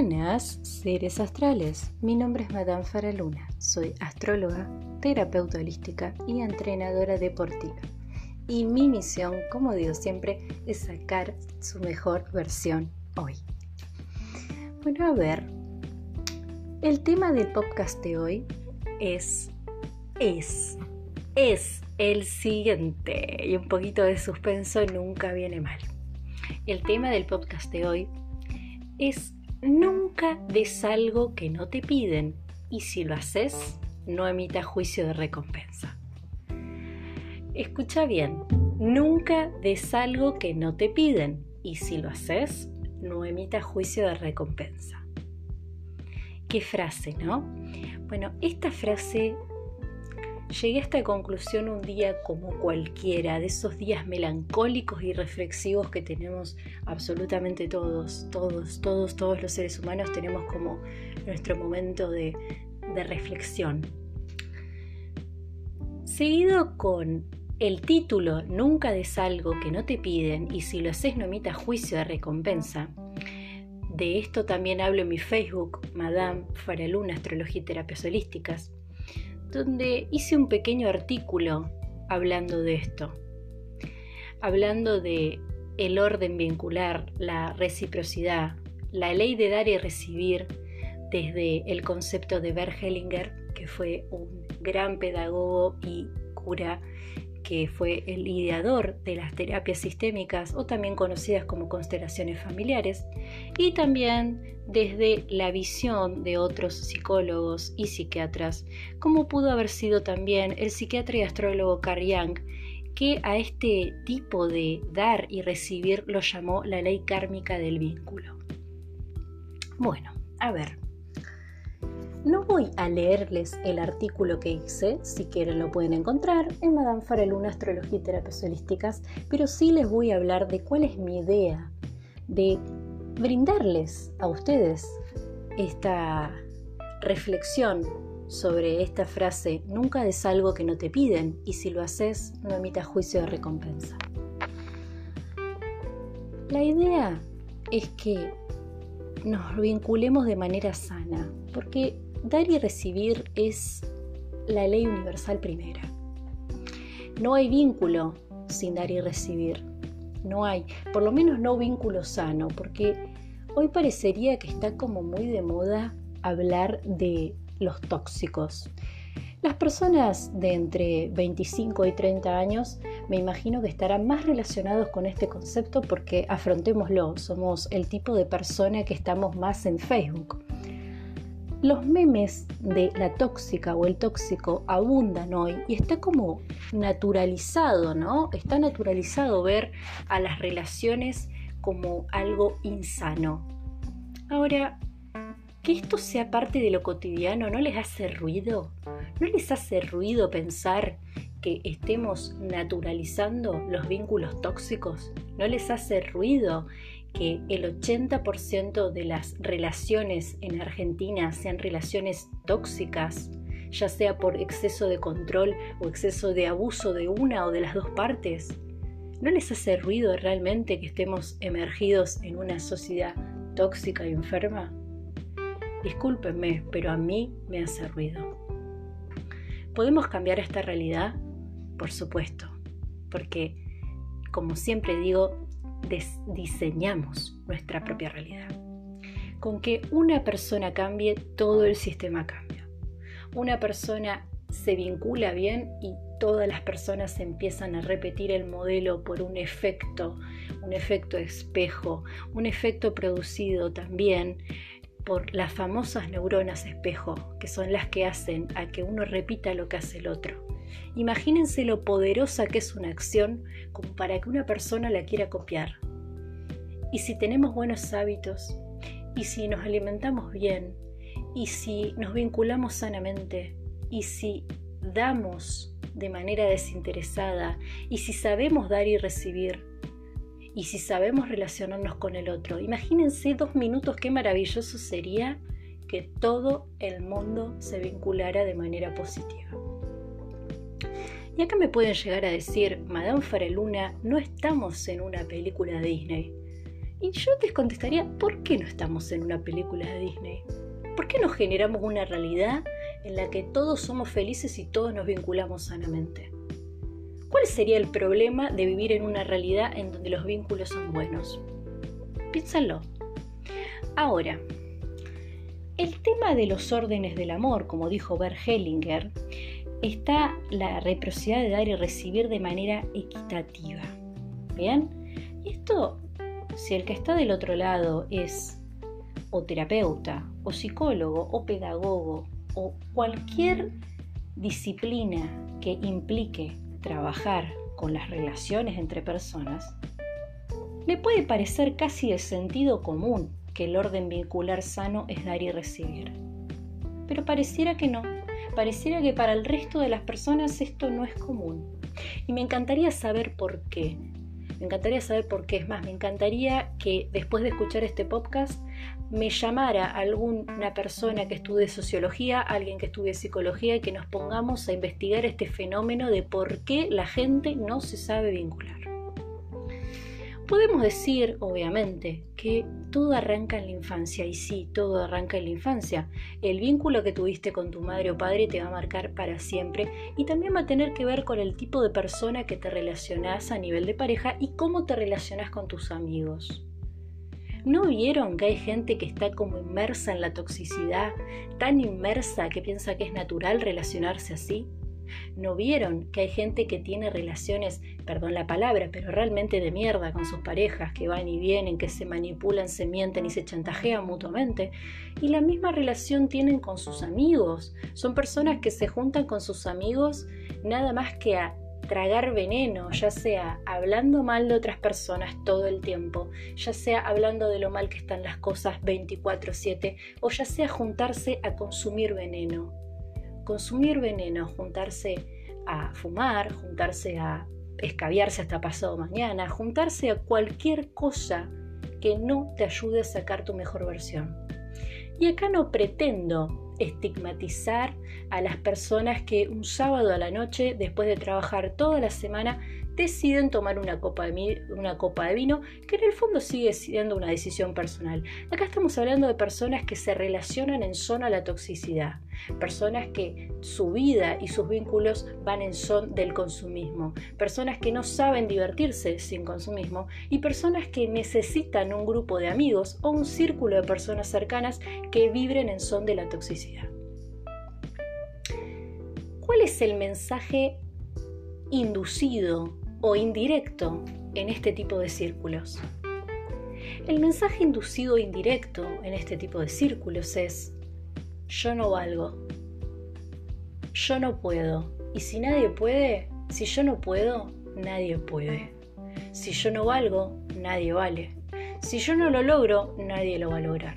Buenas, seres astrales. Mi nombre es Madame Faraluna. Soy astróloga, terapeuta holística y entrenadora deportiva. Y mi misión, como digo siempre, es sacar su mejor versión hoy. Bueno, a ver, el tema del podcast de hoy es, es, es el siguiente. Y un poquito de suspenso nunca viene mal. El tema del podcast de hoy es nunca des algo que no te piden y si lo haces, no emita juicio de recompensa. Escucha bien, nunca des algo que no te piden y si lo haces, no emita juicio de recompensa. ¿Qué frase, no? Bueno, esta frase Llegué a esta conclusión un día como cualquiera, de esos días melancólicos y reflexivos que tenemos absolutamente todos, todos, todos, todos los seres humanos tenemos como nuestro momento de, reflexión. Seguido con el título Nunca des algo que no te piden y si lo haces no emita juicio de recompensa. De esto también hablo en mi Facebook, Madame Faraluna Astrología y Terapias Holísticas donde hice un pequeño artículo hablando de esto, hablando de el orden vincular, la reciprocidad, la ley de dar y recibir desde el concepto de Bert Hellinger, que fue un gran pedagogo y cura que fue el ideador de las terapias sistémicas o también conocidas como constelaciones familiares, y también desde la visión de otros psicólogos y psiquiatras, como pudo haber sido también el psiquiatra y astrólogo Carl Jung, que a este tipo de dar y recibir lo llamó la ley kármica del vínculo. Bueno, a ver, no voy a leerles el artículo que hice, si quieren lo pueden encontrar en Madame Faraluna Astrología y Terapias Holísticas, pero sí les voy a hablar de cuál es mi idea de brindarles a ustedes esta reflexión sobre esta frase, nunca des algo que no te piden y si lo haces no emitas juicio de recompensa. La idea es que nos vinculemos de manera sana, porque Dar y recibir es la ley universal primera. No hay vínculo sin dar y recibir. No hay, por lo menos no vínculo sano, porque hoy parecería que está como muy de moda hablar de los tóxicos. Las personas de entre 25 y 30 años me imagino que estarán más relacionados con este concepto porque afrontémoslo, somos el tipo de persona que estamos más en Facebook. Los memes de la tóxica o el tóxico abundan hoy y está como naturalizado, ¿no? Está naturalizado ver a las relaciones como algo insano. Ahora, que esto sea parte de lo cotidiano, ¿no les hace ruido? ¿No les hace ruido pensar que estemos naturalizando los vínculos tóxicos? ¿No les hace ruido que el 80% de las relaciones en Argentina sean relaciones tóxicas, ya sea por exceso de control o exceso de abuso de una o de las dos partes? ¿No les hace ruido realmente que estemos emergidos en una sociedad tóxica y enferma? Discúlpenme, pero a mí me hace ruido. ¿Podemos cambiar esta realidad? Por supuesto, porque, como siempre digo, diseñamos nuestra propia realidad. Con que una persona cambie, todo el sistema cambia. Una persona se vincula bien y todas las personas empiezan a repetir el modelo por un efecto, un efecto espejo, un efecto producido también por las famosas neuronas espejo, que son las que hacen a que uno repita lo que hace el otro. Imagínense lo poderosa que es una acción como para que una persona la quiera copiar. Y si tenemos buenos hábitos, y si nos alimentamos bien, y si nos vinculamos sanamente, y si damos de manera desinteresada, y si sabemos dar y recibir, y si sabemos relacionarnos con el otro, imagínense dos minutos qué maravilloso sería que todo el mundo se vinculara de manera positiva. Y acá me pueden llegar a decir, Madame Fareluna, no estamos en una película Disney. Y yo te contestaría, ¿por qué no estamos en una película de Disney? ¿Por qué no generamos una realidad en la que todos somos felices y todos nos vinculamos sanamente? ¿Cuál sería el problema de vivir en una realidad en donde los vínculos son buenos? Piénsalo. Ahora, el tema de los órdenes del amor, como dijo Bert Hellinger, está la reciprocidad de dar y recibir de manera equitativa. ¿Bien? Esto, si el que está del otro lado es o terapeuta, o psicólogo, o pedagogo, o cualquier disciplina que implique trabajar con las relaciones entre personas, le puede parecer casi de sentido común que el orden vincular sano es dar y recibir. Pero pareciera que no, pareciera que para el resto de las personas esto no es común. Y me encantaría saber por qué. Me encantaría saber por qué. Es más, me encantaría que después de escuchar este podcast me llamara alguna persona que estudie sociología, alguien que estudie psicología y que nos pongamos a investigar este fenómeno de por qué la gente no se sabe vincular. Podemos decir, obviamente, que todo arranca en la infancia, y sí, todo arranca en la infancia. El vínculo que tuviste con tu madre o padre te va a marcar para siempre y también va a tener que ver con el tipo de persona que te relacionás a nivel de pareja y cómo te relacionas con tus amigos. ¿No vieron que hay gente que está como inmersa en la toxicidad, tan inmersa que piensa que es natural relacionarse así? ¿No vieron que hay gente que tiene relaciones, perdón la palabra, pero realmente de mierda con sus parejas, que van y vienen, que se manipulan, se mienten y se chantajean mutuamente? Y la misma relación tienen con sus amigos. Son personas que se juntan con sus amigos nada más que a tragar veneno, ya sea hablando mal de otras personas todo el tiempo, ya sea hablando de lo mal que están las cosas 24/7 o ya sea juntarse a consumir veneno consumir veneno, juntarse a fumar, juntarse a escabiarse hasta pasado mañana, juntarse a cualquier cosa que no te ayude a sacar tu mejor versión. Y acá no pretendo estigmatizar a las personas que un sábado a la noche, después de trabajar toda la semana, deciden tomar una copa, de, una copa de vino, que en el fondo sigue siendo una decisión personal. Acá estamos hablando de personas que se relacionan en zona a la toxicidad, personas que su vida y sus vínculos van en son del consumismo, personas que no saben divertirse sin consumismo y personas que necesitan un grupo de amigos o un círculo de personas cercanas que vibren en son de la toxicidad. ¿Cuál es el mensaje inducido o indirecto en este tipo de círculos. El mensaje inducido o indirecto en este tipo de círculos es, yo no valgo, yo no puedo, y si nadie puede, si yo no puedo, nadie puede. Si yo no valgo, nadie vale. Si yo no lo logro, nadie lo va a lograr.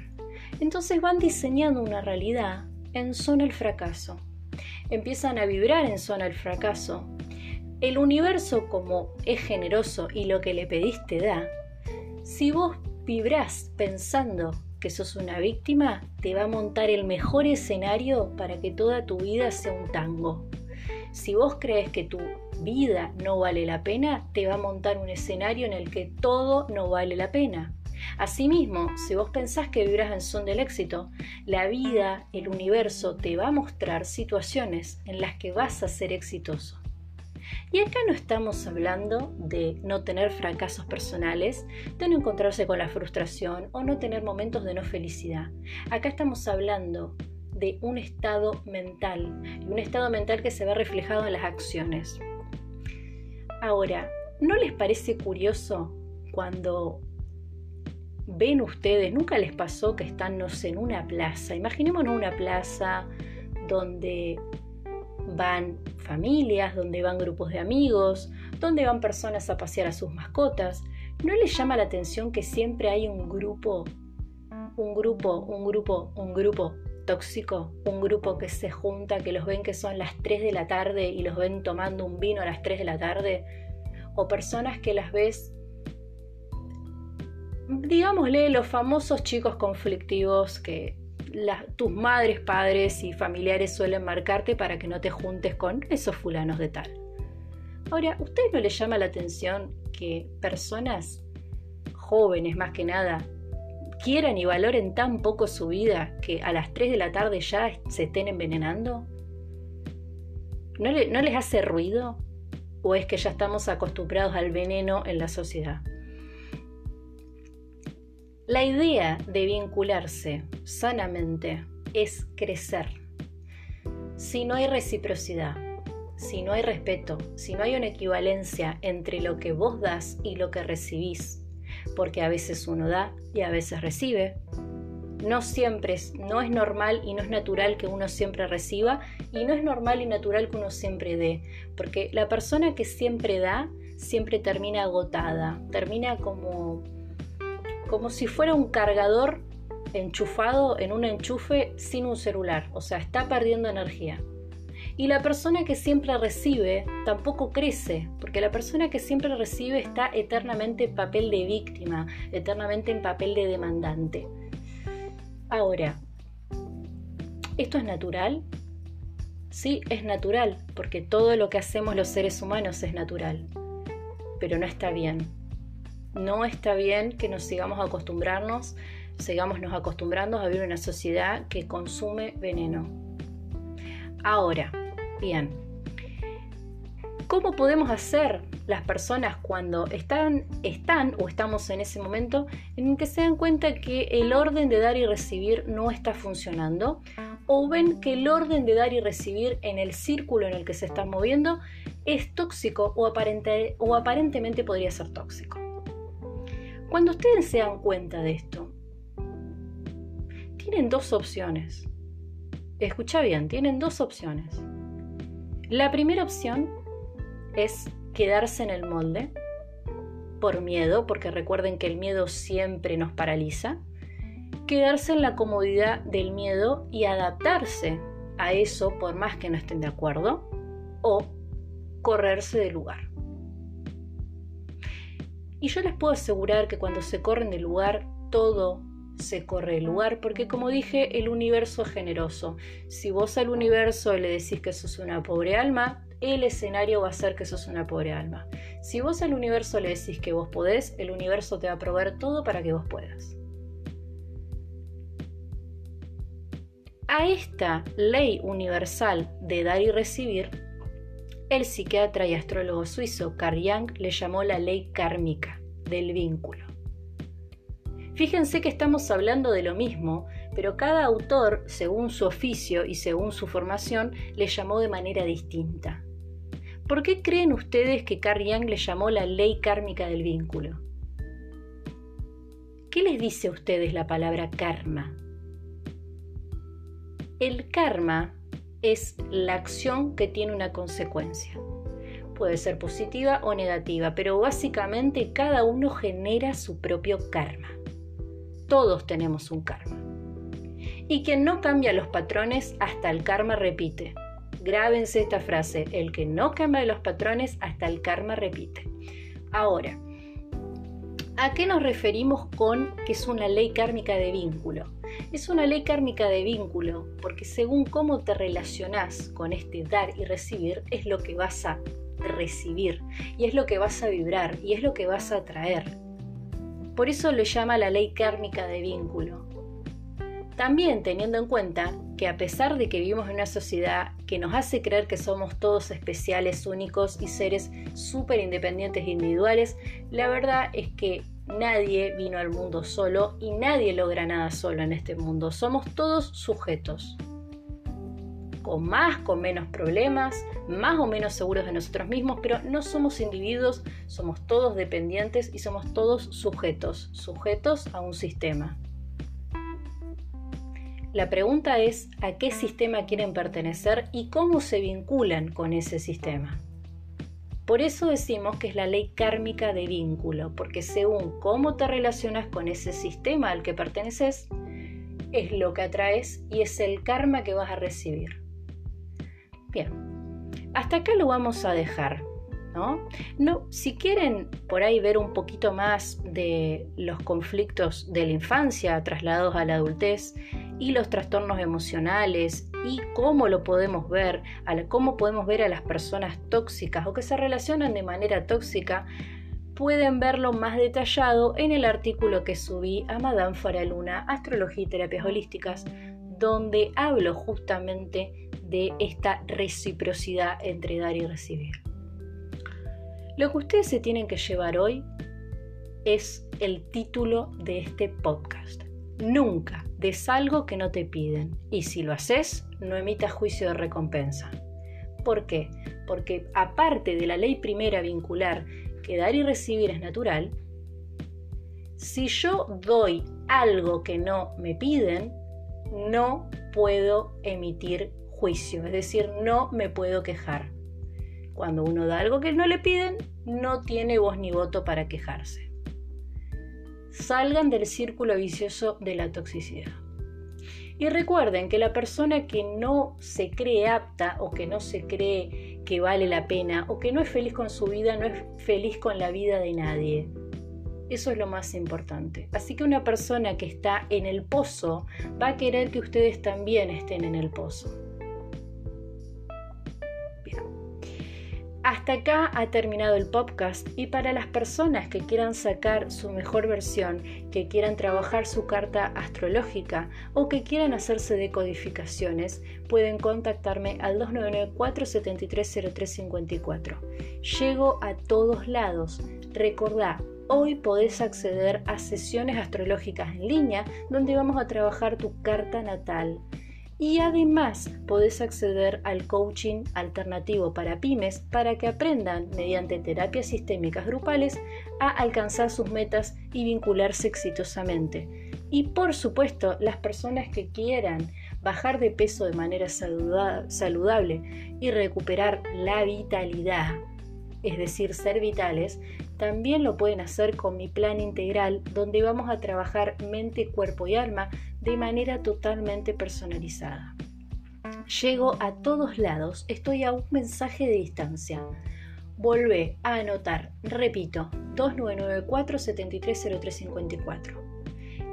Entonces van diseñando una realidad en zona del fracaso. Empiezan a vibrar en zona del fracaso el universo como es generoso y lo que le pediste da, si vos vibrás pensando que sos una víctima, te va a montar el mejor escenario para que toda tu vida sea un tango. Si vos crees que tu vida no vale la pena, te va a montar un escenario en el que todo no vale la pena. Asimismo, si vos pensás que vibras en son del éxito, la vida, el universo te va a mostrar situaciones en las que vas a ser exitoso. Y acá no estamos hablando de no tener fracasos personales, de no encontrarse con la frustración o no tener momentos de no felicidad. Acá estamos hablando de un estado mental un estado mental que se ve reflejado en las acciones. Ahora, ¿no les parece curioso cuando ven ustedes, nunca les pasó que están, en una plaza, imaginémonos una plaza donde van familias, donde van grupos de amigos, donde van personas a pasear a sus mascotas. ¿No les llama la atención que siempre hay un grupo, un grupo, un grupo, un grupo tóxico? Un grupo que se junta, que los ven que son las 3 de la tarde y los ven tomando un vino a las 3 de la tarde. O personas que las ves digámosle, los famosos chicos conflictivos que tus madres, padres y familiares suelen marcarte para que no te juntes con esos fulanos de tal. Ahora, ¿a ustedes no les llama la atención que personas jóvenes más que nada, quieran y valoren tan poco su vida que a las 3 de la tarde ya se estén envenenando? ¿No, ¿No les hace ruido? ¿O es que ya estamos acostumbrados al veneno en la sociedad? La idea de vincularse sanamente es crecer. Si no hay reciprocidad, si no hay respeto, si no hay una equivalencia entre lo que vos das y lo que recibís, porque a veces uno da y a veces recibe, no siempre es, no es normal y no es natural que uno siempre reciba y no es normal y natural que uno siempre dé, porque la persona que siempre da siempre termina agotada, termina como como si fuera un cargador enchufado en un enchufe sin un celular, o sea, está perdiendo energía. Y la persona que siempre recibe tampoco crece, porque la persona que siempre recibe está eternamente en papel de víctima, eternamente en papel de demandante. Ahora, ¿esto es natural? Sí, es natural, porque todo lo que hacemos los seres humanos es natural, pero no está bien no está bien que nos sigamos acostumbrarnos, sigamos nos acostumbrando a vivir en una sociedad que consume veneno. Ahora, bien, ¿cómo podemos hacer las personas cuando están, están o estamos en ese momento en que se dan cuenta que el orden de dar y recibir no está funcionando? o ven que el orden de dar y recibir en el círculo en el que se están moviendo es tóxico o, aparente, o aparentemente podría ser tóxico. Cuando ustedes se dan cuenta de esto, tienen dos opciones. Escucha bien, tienen dos opciones. La primera opción es quedarse en el molde por miedo, porque recuerden que el miedo siempre nos paraliza. Quedarse en la comodidad del miedo y adaptarse a eso por más que no estén de acuerdo. O correrse del lugar. Y yo les puedo asegurar que cuando se corren del lugar, todo se corre del lugar, porque como dije, el universo es generoso. Si vos al universo le decís que sos una pobre alma, el escenario va a ser que sos una pobre alma. Si vos al universo le decís que vos podés, el universo te va a proveer todo para que vos puedas. A esta ley universal de dar y recibir el psiquiatra y astrólogo suizo Carl Jung le llamó la ley kármica del vínculo. Fíjense que estamos hablando de lo mismo, pero cada autor, según su oficio y según su formación, le llamó de manera distinta. ¿Por qué creen ustedes que Carl Jung le llamó la ley kármica del vínculo? ¿Qué les dice a ustedes la palabra karma? El karma es la acción que tiene una consecuencia. Puede ser positiva o negativa, pero básicamente cada uno genera su propio karma. Todos tenemos un karma. Y quien no cambia los patrones hasta el karma repite. Grábense esta frase, el que no cambia los patrones hasta el karma repite. Ahora, ¿a qué nos referimos con que es una ley kármica de vínculo? Es una ley kármica de vínculo, porque según cómo te relacionás con este dar y recibir, es lo que vas a recibir, y es lo que vas a vibrar, y es lo que vas a atraer. Por eso le llama la ley kármica de vínculo. También teniendo en cuenta que a pesar de que vivimos en una sociedad que nos hace creer que somos todos especiales, únicos y seres súper independientes e individuales, la verdad es que Nadie vino al mundo solo y nadie logra nada solo en este mundo. Somos todos sujetos. Con más, con menos problemas, más o menos seguros de nosotros mismos, pero no somos individuos, somos todos dependientes y somos todos sujetos, sujetos a un sistema. La pregunta es a qué sistema quieren pertenecer y cómo se vinculan con ese sistema. Por eso decimos que es la ley kármica de vínculo, porque según cómo te relacionas con ese sistema al que perteneces, es lo que atraes y es el karma que vas a recibir. Bien, hasta acá lo vamos a dejar. ¿No? ¿no? Si quieren por ahí ver un poquito más de los conflictos de la infancia trasladados a la adultez y los trastornos emocionales y cómo lo podemos ver, a cómo podemos ver a las personas tóxicas o que se relacionan de manera tóxica, pueden verlo más detallado en el artículo que subí a Madame Faraluna, Astrología y Terapias Holísticas, donde hablo justamente de esta reciprocidad entre dar y recibir. Lo que ustedes se tienen que llevar hoy es el título de este podcast. Nunca des algo que no te piden y si lo haces, no emitas juicio de recompensa. ¿Por qué? Porque aparte de la ley primera vincular que dar y recibir es natural, si yo doy algo que no me piden, no puedo emitir juicio, es decir, no me puedo quejar. Cuando uno da algo que no le piden, no tiene voz ni voto para quejarse. Salgan del círculo vicioso de la toxicidad. Y recuerden que la persona que no se cree apta o que no se cree que vale la pena o que no es feliz con su vida, no es feliz con la vida de nadie. Eso es lo más importante. Así que una persona que está en el pozo va a querer que ustedes también estén en el pozo. Hasta acá ha terminado el podcast y para las personas que quieran sacar su mejor versión, que quieran trabajar su carta astrológica o que quieran hacerse decodificaciones, pueden contactarme al 299-473-0354. Llego a todos lados. Recordá, hoy podés acceder a sesiones astrológicas en línea donde vamos a trabajar tu carta natal y además podés acceder al coaching alternativo para pymes para que aprendan mediante terapias sistémicas grupales a alcanzar sus metas y vincularse exitosamente. Y por supuesto, las personas que quieran bajar de peso de manera saludable y recuperar la vitalidad, es decir, ser vitales, también lo pueden hacer con mi plan integral donde vamos a trabajar mente, cuerpo y alma de manera totalmente personalizada. Llego a todos lados, estoy a un mensaje de distancia. Volvé a anotar, repito, 2994 730354.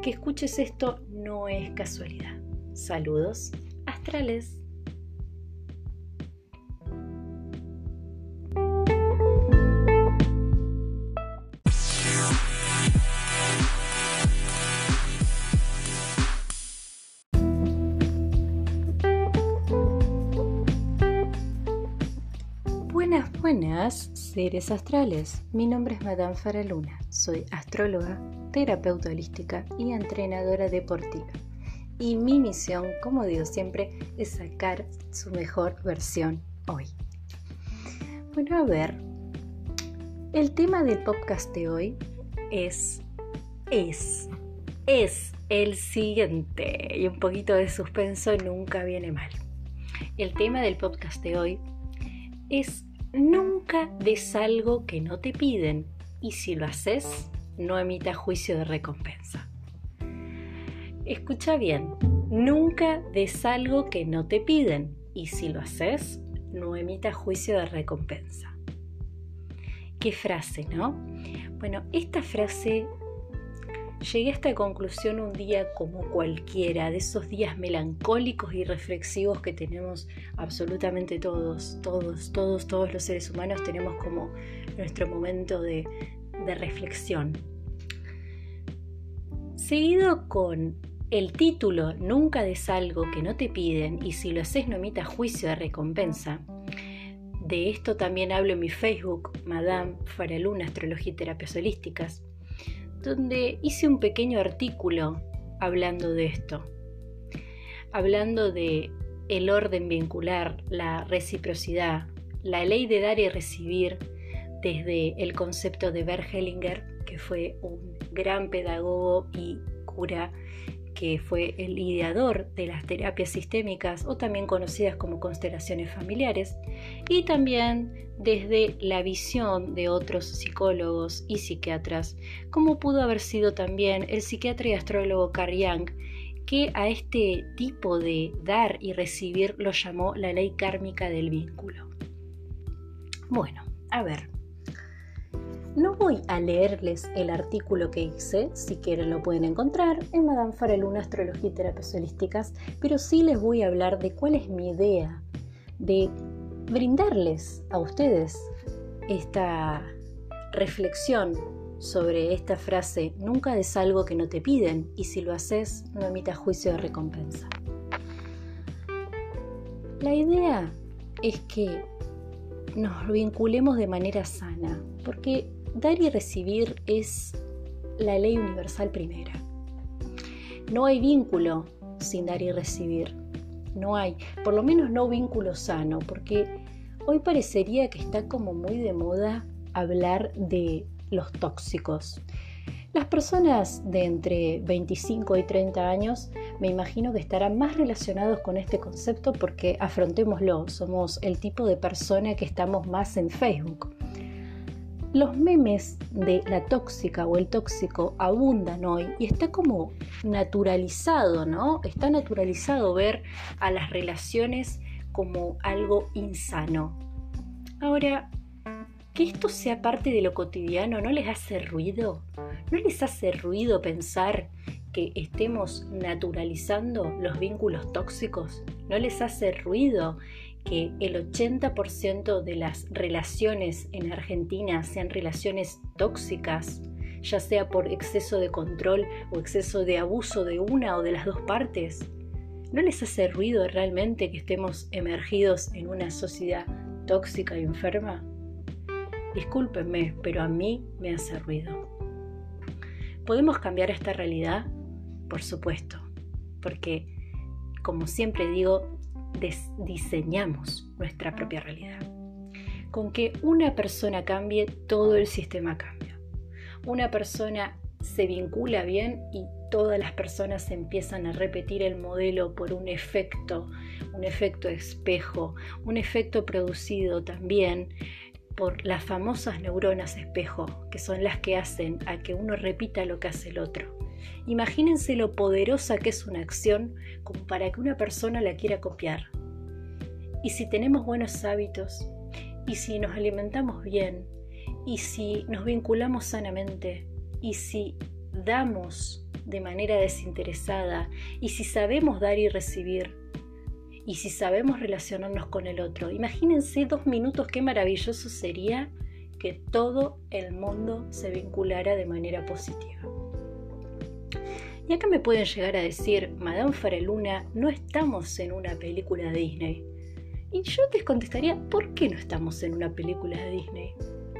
Que escuches esto no es casualidad. Saludos astrales. Buenas, seres astrales. Mi nombre es Madame Faraluna. Soy astróloga, terapeuta holística y entrenadora deportiva. Y mi misión, como digo siempre, es sacar su mejor versión hoy. Bueno, a ver, el tema del podcast de hoy es, es, es el siguiente. Y un poquito de suspenso nunca viene mal. El tema del podcast de hoy es Nunca des algo que no te piden y si lo haces, no emita juicio de recompensa. Escucha bien, nunca des algo que no te piden y si lo haces, no emita juicio de recompensa. ¿Qué frase, no? Bueno, esta frase Llegué a esta conclusión un día como cualquiera, de esos días melancólicos y reflexivos que tenemos absolutamente todos, todos, todos, todos los seres humanos tenemos como nuestro momento de, reflexión. Seguido con el título Nunca des algo que no te piden y si lo haces no emita juicio de recompensa. De esto también hablo en mi Facebook, Madame Faraluna Astrología y Terapias Holísticas donde hice un pequeño artículo hablando de esto, hablando de el orden vincular, la reciprocidad, la ley de dar y recibir desde el concepto de Bert Hellinger, que fue un gran pedagogo y cura que fue el ideador de las terapias sistémicas o también conocidas como constelaciones familiares, y también desde la visión de otros psicólogos y psiquiatras, como pudo haber sido también el psiquiatra y astrólogo Carl Jung, que a este tipo de dar y recibir lo llamó la ley kármica del vínculo. Bueno, a ver, no voy a leerles el artículo que hice, si quieren lo pueden encontrar en Madame Faraluna Astrología y Terapias Holísticas, pero sí les voy a hablar de cuál es mi idea de brindarles a ustedes esta reflexión sobre esta frase, nunca es algo que no te piden y si lo haces, no emitas juicio de recompensa. La idea es que nos vinculemos de manera sana, porque dar y recibir es la ley universal primera. No hay vínculo sin dar y recibir. No hay, por lo menos no vínculo sano, porque hoy parecería que está como muy de moda hablar de los tóxicos. Las personas de entre 25 y 30 años me imagino que estarán más relacionados con este concepto porque afrontémoslo, somos el tipo de persona que estamos más en Facebook. Los memes de la tóxica o el tóxico abundan hoy y está como naturalizado, ¿no? Está naturalizado ver a las relaciones como algo insano. Ahora, que esto sea parte de lo cotidiano no les hace ruido? ¿No les hace ruido pensar que estemos naturalizando los vínculos tóxicos? ¿No les hace ruido que el 80% de las relaciones en Argentina sean relaciones tóxicas, ya sea por exceso de control o exceso de abuso de una o de las dos partes? ¿No les hace ruido realmente que estemos emergidos en una sociedad tóxica y enferma? Discúlpenme, pero a mí me hace ruido. ¿Podemos cambiar esta realidad? Por supuesto, porque, como siempre digo, diseñamos nuestra propia realidad. Con que una persona cambie, todo el sistema cambia. Una persona se vincula bien y todas las personas empiezan a repetir el modelo por un efecto, un efecto espejo, un efecto producido también por las famosas neuronas espejo, que son las que hacen a que uno repita lo que hace el otro. Imagínense lo poderosa que es una acción como para que una persona la quiera copiar. Y si tenemos buenos hábitos, y si nos alimentamos bien, y si nos vinculamos sanamente, y si damos de manera desinteresada, y si sabemos dar y recibir, y si sabemos relacionarnos con el otro. Imagínense dos minutos qué maravilloso sería que todo el mundo se vinculara de manera positiva. Y acá me pueden llegar a decir, Madame Fareluna, no estamos en una película de Disney. Y yo les contestaría, ¿por qué no estamos en una película de Disney?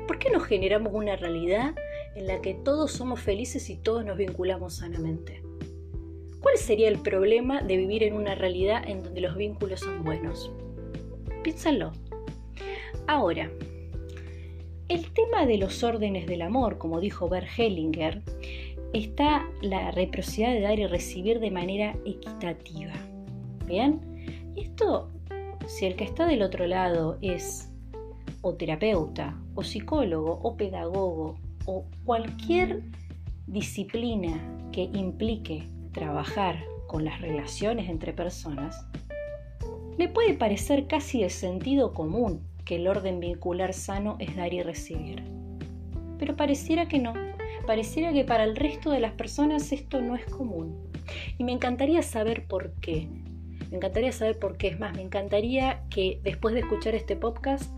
¿Por qué no generamos una realidad en la que todos somos felices y todos nos vinculamos sanamente? ¿Cuál sería el problema de vivir en una realidad en donde los vínculos son buenos? Piénsalo. Ahora, el tema de los órdenes del amor, como dijo Bert Hellinger, está la reciprocidad de dar y recibir de manera equitativa. ¿Bien? Esto, si el que está del otro lado es o terapeuta, o psicólogo, o pedagogo, o cualquier disciplina que implique trabajar con las relaciones entre personas, le puede parecer casi de sentido común que el orden vincular sano es dar y recibir. Pero pareciera que no, pareciera que para el resto de las personas esto no es común. Y me encantaría saber por qué. Me encantaría saber por qué. Es más, me encantaría que después de escuchar este podcast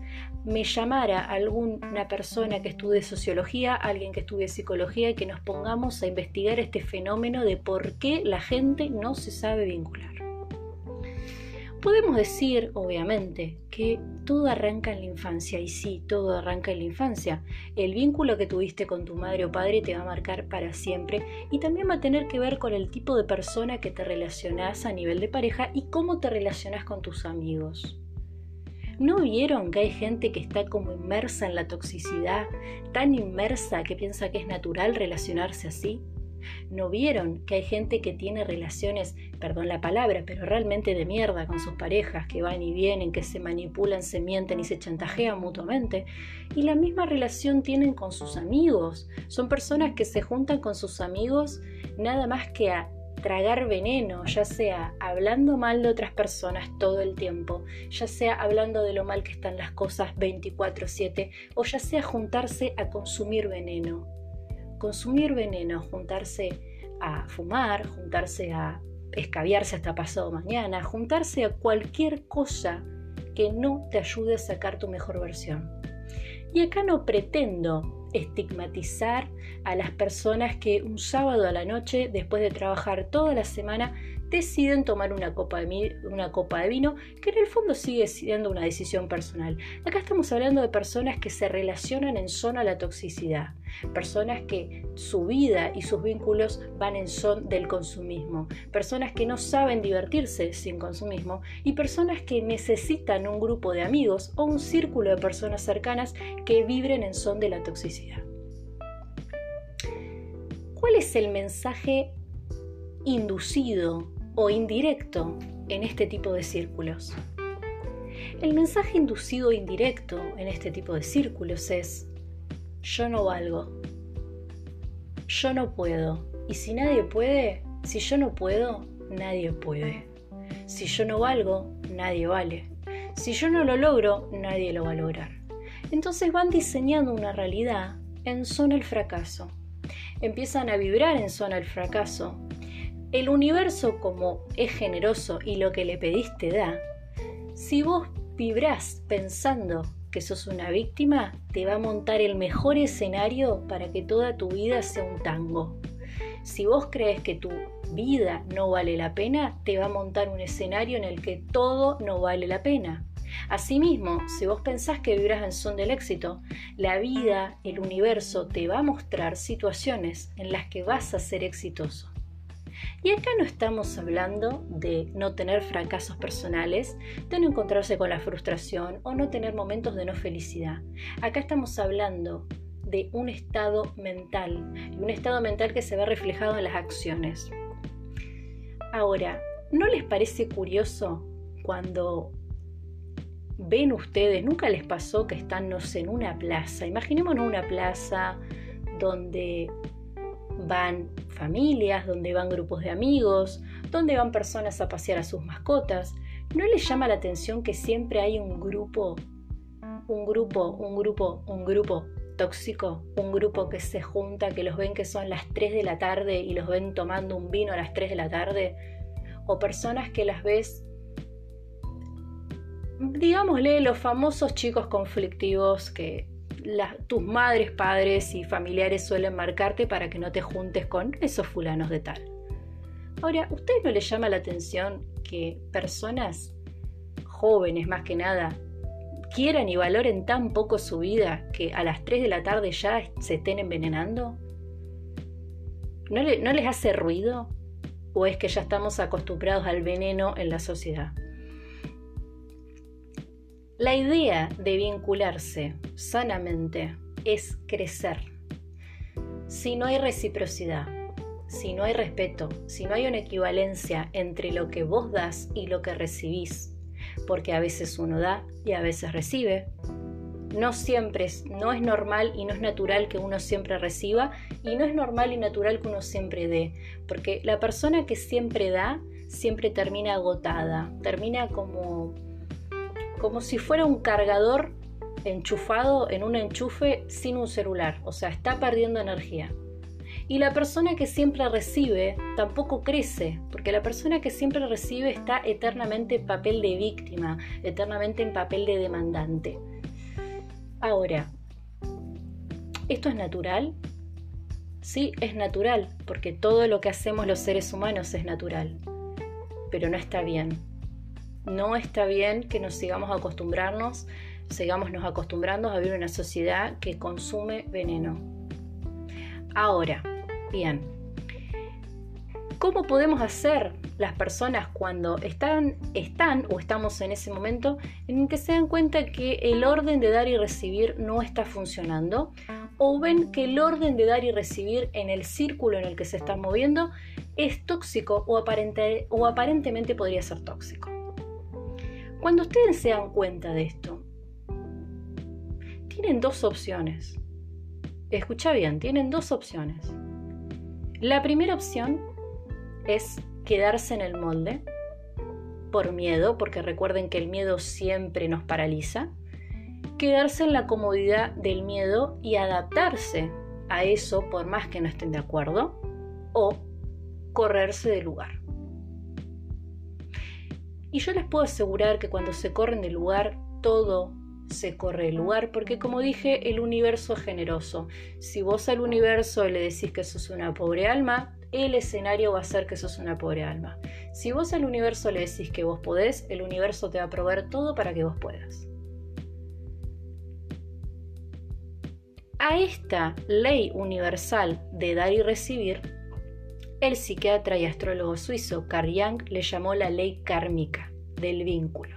me llamara alguna persona que estudie sociología, alguien que estudie psicología y que nos pongamos a investigar este fenómeno de por qué la gente no se sabe vincular. Podemos decir, obviamente, que todo arranca en la infancia, y sí, todo arranca en la infancia. El vínculo que tuviste con tu madre o padre te va a marcar para siempre y también va a tener que ver con el tipo de persona que te relacionás a nivel de pareja y cómo te relacionas con tus amigos. ¿No vieron que hay gente que está como inmersa en la toxicidad, tan inmersa que piensa que es natural relacionarse así? ¿No vieron que hay gente que tiene relaciones, perdón la palabra, pero realmente de mierda con sus parejas, que van y vienen, que se manipulan, se mienten y se chantajean mutuamente? Y la misma relación tienen con sus amigos. Son personas que se juntan con sus amigos nada más que a tragar veneno, ya sea hablando mal de otras personas todo el tiempo, ya sea hablando de lo mal que están las cosas 24/7 o ya sea juntarse a consumir veneno consumir veneno, juntarse a fumar, juntarse a escabiarse hasta pasado mañana, juntarse a cualquier cosa que no te ayude a sacar tu mejor versión. Y acá no pretendo estigmatizar a las personas que un sábado a la noche, después de trabajar toda la semana, deciden tomar una copa, de, una copa de vino, que en el fondo sigue siendo una decisión personal. Acá estamos hablando de personas que se relacionan en zona a la toxicidad, personas que su vida y sus vínculos van en son del consumismo, personas que no saben divertirse sin consumismo y personas que necesitan un grupo de amigos o un círculo de personas cercanas que vibren en son de la toxicidad. ¿Cuál es el mensaje inducido o indirecto en este tipo de círculos. El mensaje inducido o indirecto en este tipo de círculos es, yo no valgo, yo no puedo, y si nadie puede, si yo no puedo, nadie puede. Si yo no valgo, nadie vale. Si yo no lo logro, nadie lo va a lograr. Entonces van diseñando una realidad en zona del fracaso. Empiezan a vibrar en zona del fracaso el universo como es generoso y lo que le pediste da, si vos vibrás pensando que sos una víctima, te va a montar el mejor escenario para que toda tu vida sea un tango. Si vos crees que tu vida no vale la pena, te va a montar un escenario en el que todo no vale la pena. Asimismo, si vos pensás que vibras en son del éxito, la vida, el universo te va a mostrar situaciones en las que vas a ser exitoso. Y acá no estamos hablando de no tener fracasos personales, de no encontrarse con la frustración o no tener momentos de no felicidad. Acá estamos hablando de un estado mental, un estado mental que se ve reflejado en las acciones. Ahora, ¿no les parece curioso cuando ven ustedes, nunca les pasó que están, en una plaza, imaginémonos una plaza donde van familias, donde van grupos de amigos, donde van personas a pasear a sus mascotas. ¿No les llama la atención que siempre hay un grupo, un grupo, un grupo, un grupo tóxico? Un grupo que se junta, que los ven que son las 3 de la tarde y los ven tomando un vino a las 3 de la tarde. O personas que las ves digámosle, los famosos chicos conflictivos que tus madres, padres y familiares suelen marcarte para que no te juntes con esos fulanos de tal. Ahora, ¿a ustedes no les llama la atención que personas jóvenes más que nada quieran y valoren tan poco su vida que a las 3 de la tarde ya se estén envenenando? ¿No, ¿No les hace ruido? ¿O es que ya estamos acostumbrados al veneno en la sociedad? La idea de vincularse sanamente es crecer. Si no hay reciprocidad, si no hay respeto, si no hay una equivalencia entre lo que vos das y lo que recibís, porque a veces uno da y a veces recibe, no siempre es, no es normal y no es natural que uno siempre reciba y no es normal y natural que uno siempre dé, porque la persona que siempre da siempre termina agotada, termina como como si fuera un cargador enchufado en un enchufe sin un celular, o sea, está perdiendo energía. Y la persona que siempre recibe tampoco crece, porque la persona que siempre recibe está eternamente en papel de víctima, eternamente en papel de demandante. Ahora, ¿esto es natural? Sí, es natural, porque todo lo que hacemos los seres humanos es natural, pero no está bien no está bien que nos sigamos acostumbrarnos, sigamos nos acostumbrando a vivir en una sociedad que consume veneno. Ahora, bien, ¿cómo podemos hacer las personas cuando están, están o estamos en ese momento en que se dan cuenta que el orden de dar y recibir no está funcionando? o ven que el orden de dar y recibir en el círculo en el que se están moviendo es tóxico o, aparente, o aparentemente podría ser tóxico. Cuando ustedes se dan cuenta de esto, tienen dos opciones. Escucha bien, tienen dos opciones. La primera opción es quedarse en el molde por miedo, porque recuerden que el miedo siempre nos paraliza. Quedarse en la comodidad del miedo y adaptarse a eso por más que no estén de acuerdo. O correrse del lugar. Y yo les puedo asegurar que cuando se corren del lugar, todo se corre el lugar, porque como dije, el universo es generoso. Si vos al universo le decís que sos una pobre alma, el escenario va a ser que sos una pobre alma. Si vos al universo le decís que vos podés, el universo te va a proveer todo para que vos puedas. A esta ley universal de dar y recibir, el psiquiatra y astrólogo suizo Carl Jung le llamó la ley kármica del vínculo.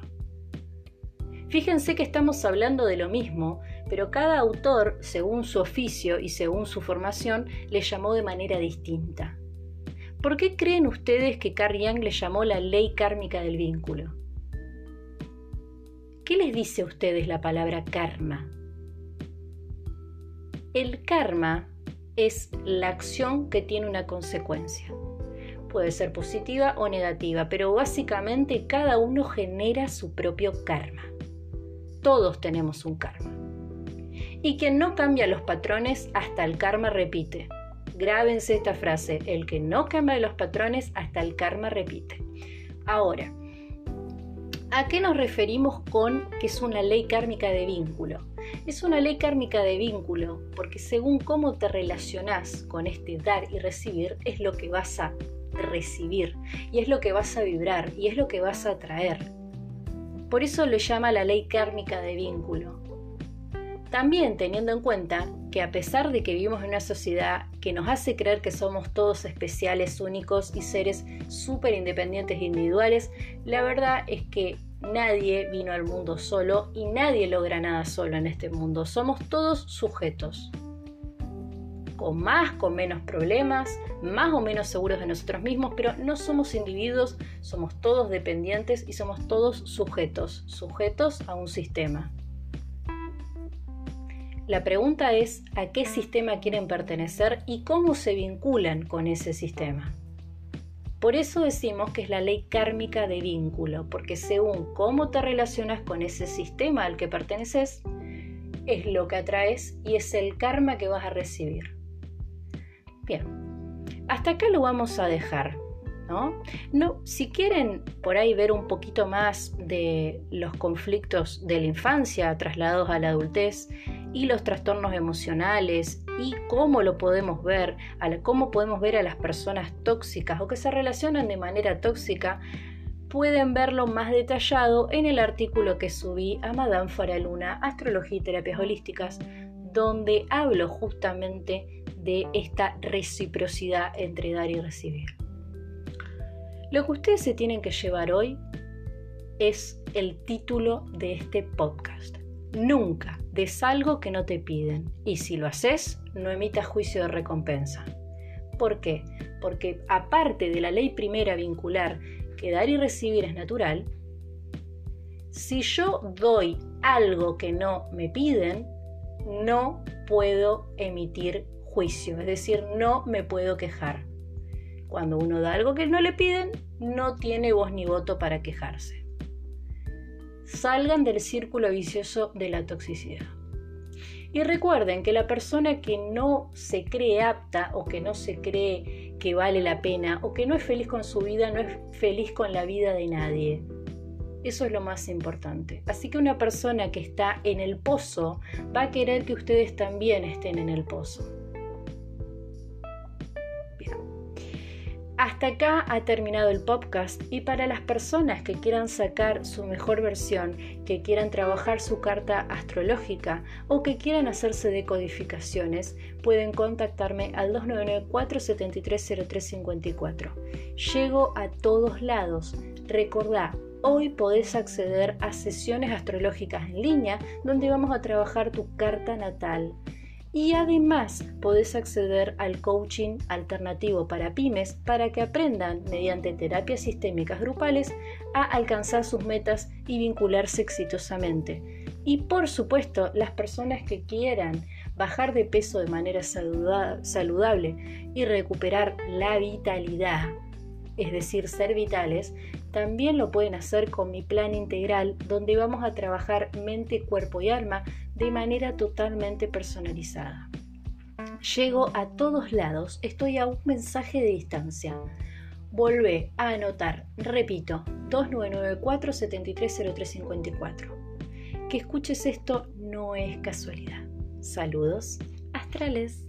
Fíjense que estamos hablando de lo mismo, pero cada autor, según su oficio y según su formación, le llamó de manera distinta. ¿Por qué creen ustedes que Carl Jung le llamó la ley kármica del vínculo? ¿Qué les dice a ustedes la palabra karma? El karma es la acción que tiene una consecuencia. Puede ser positiva o negativa, pero básicamente cada uno genera su propio karma. Todos tenemos un karma. Y quien no cambia los patrones hasta el karma repite. Grábense esta frase, el que no cambia los patrones hasta el karma repite. Ahora, ¿a qué nos referimos con que es una ley kármica de vínculo? Es una ley kármica de vínculo, porque según cómo te relacionás con este dar y recibir, es lo que vas a recibir, y es lo que vas a vibrar, y es lo que vas a atraer. Por eso le llama la ley kármica de vínculo, también teniendo en cuenta que a pesar de que vivimos en una sociedad que nos hace creer que somos todos especiales, únicos y seres súper independientes e individuales, la verdad es que nadie vino al mundo solo y nadie logra nada solo en este mundo. Somos todos sujetos. Con más, con menos problemas, más o menos seguros de nosotros mismos, pero no somos individuos, somos todos dependientes y somos todos sujetos, sujetos a un sistema. La pregunta es a qué sistema quieren pertenecer y cómo se vinculan con ese sistema. Por eso decimos que es la ley kármica de vínculo, porque según cómo te relacionas con ese sistema al que perteneces, es lo que atraes y es el karma que vas a recibir. Bien, hasta acá lo vamos a dejar. ¿No? ¿no? Si quieren por ahí ver un poquito más de los conflictos de la infancia trasladados a la adultez y los trastornos emocionales y cómo lo podemos ver, cómo podemos ver a las personas tóxicas o que se relacionan de manera tóxica, pueden verlo más detallado en el artículo que subí a Madame Faraluna, Astrología y Terapias Holísticas, donde hablo justamente de esta reciprocidad entre dar y recibir. Lo que ustedes se tienen que llevar hoy es el título de este podcast. Nunca des algo que no te piden y si lo haces, no emitas juicio de recompensa. ¿Por qué? Porque aparte de la ley primera vincular que dar y recibir es natural, si yo doy algo que no me piden, no puedo emitir juicio, es decir, no me puedo quejar. Cuando uno da algo que no le piden, no tiene voz ni voto para quejarse. Salgan del círculo vicioso de la toxicidad. Y recuerden que la persona que no se cree apta o que no se cree que vale la pena o que no es feliz con su vida, no es feliz con la vida de nadie. Eso es lo más importante. Así que una persona que está en el pozo va a querer que ustedes también estén en el pozo. Hasta acá ha terminado el podcast y para las personas que quieran sacar su mejor versión, que quieran trabajar su carta astrológica o que quieran hacerse decodificaciones, pueden contactarme al 299-473-0354. Llego a todos lados. Recordá, hoy podés acceder a sesiones astrológicas en línea donde vamos a trabajar tu carta natal y además podés acceder al coaching alternativo para pymes para que aprendan mediante terapias sistémicas grupales a alcanzar sus metas y vincularse exitosamente. Y por supuesto, las personas que quieran bajar de peso de manera saludable y recuperar la vitalidad, es decir, ser vitales, también lo pueden hacer con mi plan integral donde vamos a trabajar mente, cuerpo y alma de manera totalmente personalizada. Llego a todos lados, estoy a un mensaje de distancia. Volvé a anotar, repito, 2994 730354. que escuches esto no es casualidad. Saludos astrales.